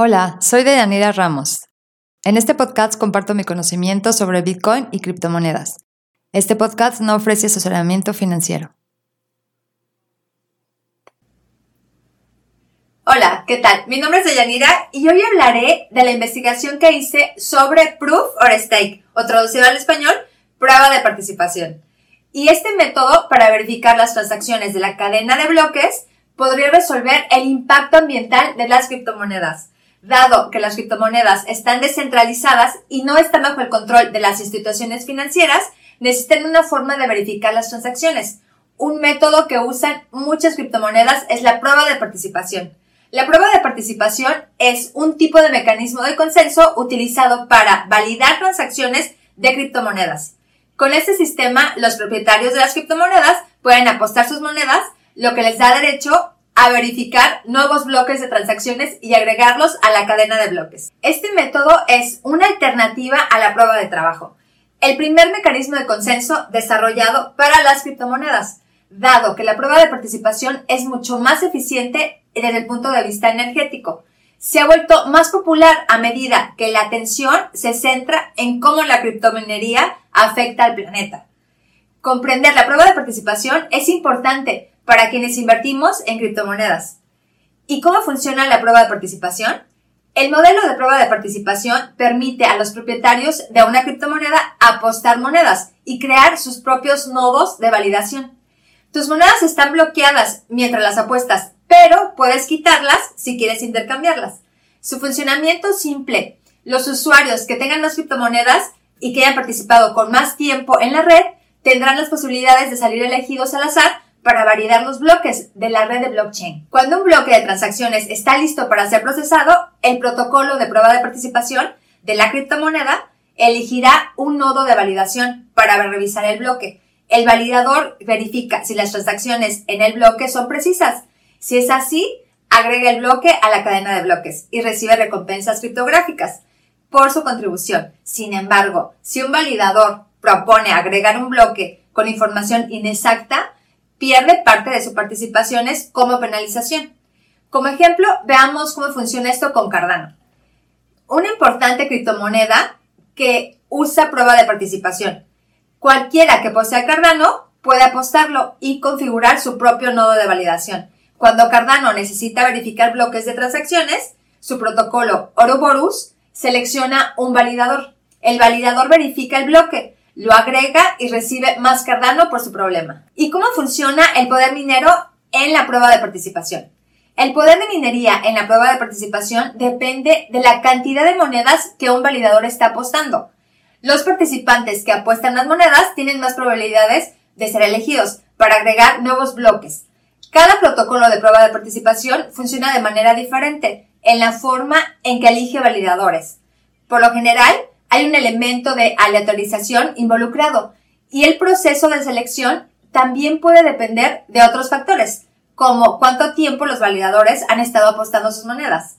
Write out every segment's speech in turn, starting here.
Hola, soy Deyanira Ramos. En este podcast comparto mi conocimiento sobre Bitcoin y criptomonedas. Este podcast no ofrece asesoramiento financiero. Hola, ¿qué tal? Mi nombre es Deyanira y hoy hablaré de la investigación que hice sobre Proof or Stake, o traducido al español, prueba de participación. Y este método para verificar las transacciones de la cadena de bloques podría resolver el impacto ambiental de las criptomonedas dado que las criptomonedas están descentralizadas y no están bajo el control de las instituciones financieras, necesitan una forma de verificar las transacciones. Un método que usan muchas criptomonedas es la prueba de participación. La prueba de participación es un tipo de mecanismo de consenso utilizado para validar transacciones de criptomonedas. Con este sistema, los propietarios de las criptomonedas pueden apostar sus monedas, lo que les da derecho a verificar nuevos bloques de transacciones y agregarlos a la cadena de bloques. Este método es una alternativa a la prueba de trabajo, el primer mecanismo de consenso desarrollado para las criptomonedas, dado que la prueba de participación es mucho más eficiente desde el punto de vista energético. Se ha vuelto más popular a medida que la atención se centra en cómo la criptominería afecta al planeta. Comprender la prueba de participación es importante para quienes invertimos en criptomonedas. ¿Y cómo funciona la prueba de participación? El modelo de prueba de participación permite a los propietarios de una criptomoneda apostar monedas y crear sus propios nodos de validación. Tus monedas están bloqueadas mientras las apuestas, pero puedes quitarlas si quieres intercambiarlas. Su funcionamiento simple. Los usuarios que tengan más criptomonedas y que hayan participado con más tiempo en la red tendrán las posibilidades de salir elegidos al azar para validar los bloques de la red de blockchain. Cuando un bloque de transacciones está listo para ser procesado, el protocolo de prueba de participación de la criptomoneda elegirá un nodo de validación para revisar el bloque. El validador verifica si las transacciones en el bloque son precisas. Si es así, agrega el bloque a la cadena de bloques y recibe recompensas criptográficas por su contribución. Sin embargo, si un validador propone agregar un bloque con información inexacta, pierde parte de sus participaciones como penalización. Como ejemplo, veamos cómo funciona esto con Cardano. Una importante criptomoneda que usa prueba de participación. Cualquiera que posea Cardano puede apostarlo y configurar su propio nodo de validación. Cuando Cardano necesita verificar bloques de transacciones, su protocolo Ouroboros selecciona un validador. El validador verifica el bloque, lo agrega y recibe más Cardano por su problema. ¿Y cómo funciona el poder minero en la prueba de participación? El poder de minería en la prueba de participación depende de la cantidad de monedas que un validador está apostando. Los participantes que apuestan las monedas tienen más probabilidades de ser elegidos para agregar nuevos bloques. Cada protocolo de prueba de participación funciona de manera diferente en la forma en que elige validadores. Por lo general, hay un elemento de aleatorización involucrado y el proceso de selección también puede depender de otros factores, como cuánto tiempo los validadores han estado apostando sus monedas.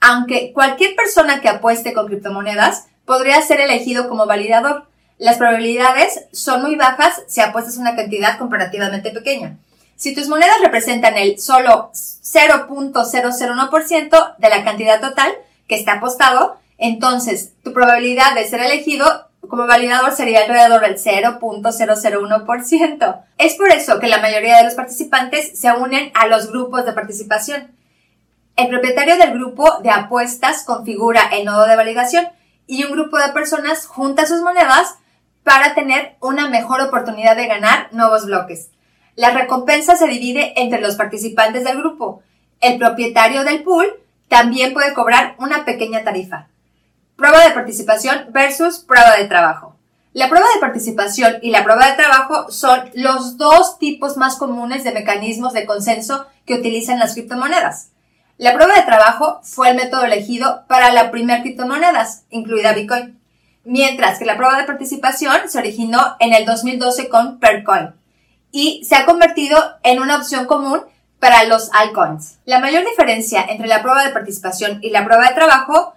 Aunque cualquier persona que apueste con criptomonedas podría ser elegido como validador, las probabilidades son muy bajas si apuestas una cantidad comparativamente pequeña. Si tus monedas representan el solo 0.001% de la cantidad total que está apostado, entonces, tu probabilidad de ser elegido como validador sería alrededor del 0.001%. Es por eso que la mayoría de los participantes se unen a los grupos de participación. El propietario del grupo de apuestas configura el nodo de validación y un grupo de personas junta sus monedas para tener una mejor oportunidad de ganar nuevos bloques. La recompensa se divide entre los participantes del grupo. El propietario del pool también puede cobrar una pequeña tarifa. Prueba de participación versus prueba de trabajo. La prueba de participación y la prueba de trabajo son los dos tipos más comunes de mecanismos de consenso que utilizan las criptomonedas. La prueba de trabajo fue el método elegido para la primera criptomonedas, incluida Bitcoin, mientras que la prueba de participación se originó en el 2012 con Percoin y se ha convertido en una opción común para los altcoins. La mayor diferencia entre la prueba de participación y la prueba de trabajo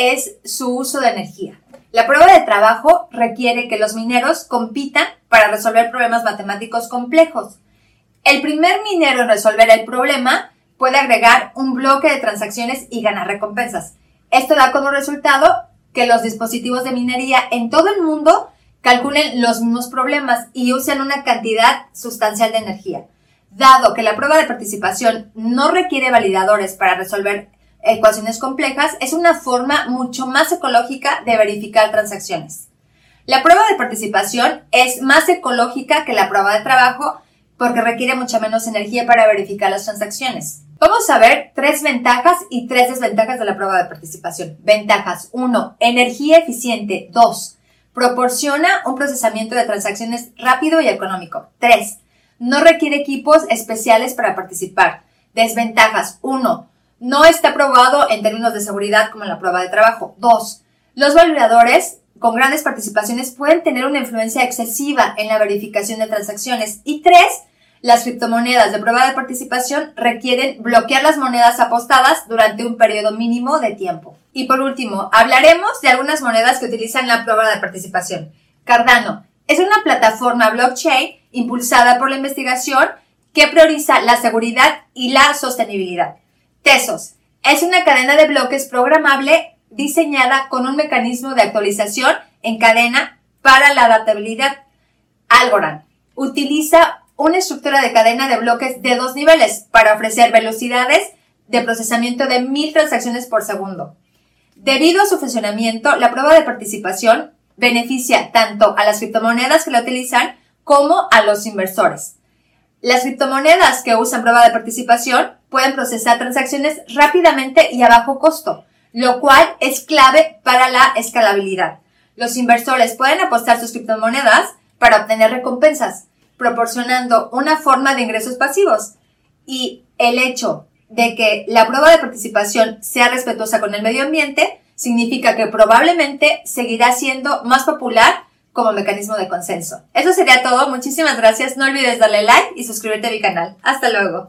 es su uso de energía. La prueba de trabajo requiere que los mineros compitan para resolver problemas matemáticos complejos. El primer minero en resolver el problema puede agregar un bloque de transacciones y ganar recompensas. Esto da como resultado que los dispositivos de minería en todo el mundo calculen los mismos problemas y usen una cantidad sustancial de energía. Dado que la prueba de participación no requiere validadores para resolver ecuaciones complejas, es una forma mucho más ecológica de verificar transacciones. La prueba de participación es más ecológica que la prueba de trabajo porque requiere mucha menos energía para verificar las transacciones. Vamos a ver tres ventajas y tres desventajas de la prueba de participación. Ventajas. 1. Energía eficiente. 2. Proporciona un procesamiento de transacciones rápido y económico. 3. No requiere equipos especiales para participar. Desventajas. 1. No está probado en términos de seguridad como en la prueba de trabajo. 2. Los validadores con grandes participaciones pueden tener una influencia excesiva en la verificación de transacciones. Y 3 las criptomonedas de prueba de participación requieren bloquear las monedas apostadas durante un periodo mínimo de tiempo. Y por último, hablaremos de algunas monedas que utilizan la prueba de participación. Cardano es una plataforma blockchain impulsada por la investigación que prioriza la seguridad y la sostenibilidad. Tesos es una cadena de bloques programable diseñada con un mecanismo de actualización en cadena para la adaptabilidad. Algorand utiliza una estructura de cadena de bloques de dos niveles para ofrecer velocidades de procesamiento de mil transacciones por segundo. Debido a su funcionamiento, la prueba de participación beneficia tanto a las criptomonedas que la utilizan como a los inversores. Las criptomonedas que usan prueba de participación pueden procesar transacciones rápidamente y a bajo costo, lo cual es clave para la escalabilidad. Los inversores pueden apostar sus criptomonedas para obtener recompensas, proporcionando una forma de ingresos pasivos. Y el hecho de que la prueba de participación sea respetuosa con el medio ambiente significa que probablemente seguirá siendo más popular como mecanismo de consenso. Eso sería todo. Muchísimas gracias. No olvides darle like y suscribirte a mi canal. Hasta luego.